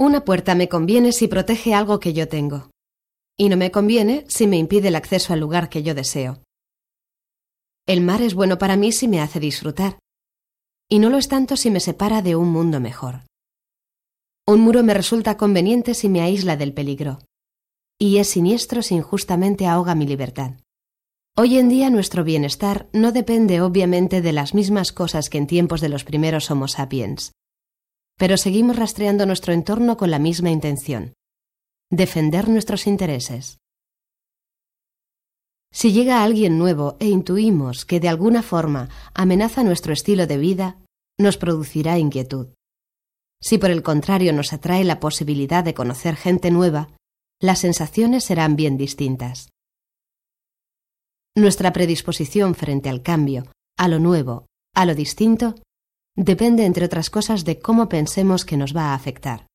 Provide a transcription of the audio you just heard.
Una puerta me conviene si protege algo que yo tengo, y no me conviene si me impide el acceso al lugar que yo deseo. El mar es bueno para mí si me hace disfrutar, y no lo es tanto si me separa de un mundo mejor. Un muro me resulta conveniente si me aísla del peligro, y es siniestro si injustamente ahoga mi libertad. Hoy en día nuestro bienestar no depende obviamente de las mismas cosas que en tiempos de los primeros Homo sapiens, pero seguimos rastreando nuestro entorno con la misma intención, defender nuestros intereses. Si llega alguien nuevo e intuimos que de alguna forma amenaza nuestro estilo de vida, nos producirá inquietud. Si por el contrario nos atrae la posibilidad de conocer gente nueva, las sensaciones serán bien distintas. Nuestra predisposición frente al cambio, a lo nuevo, a lo distinto, depende, entre otras cosas, de cómo pensemos que nos va a afectar.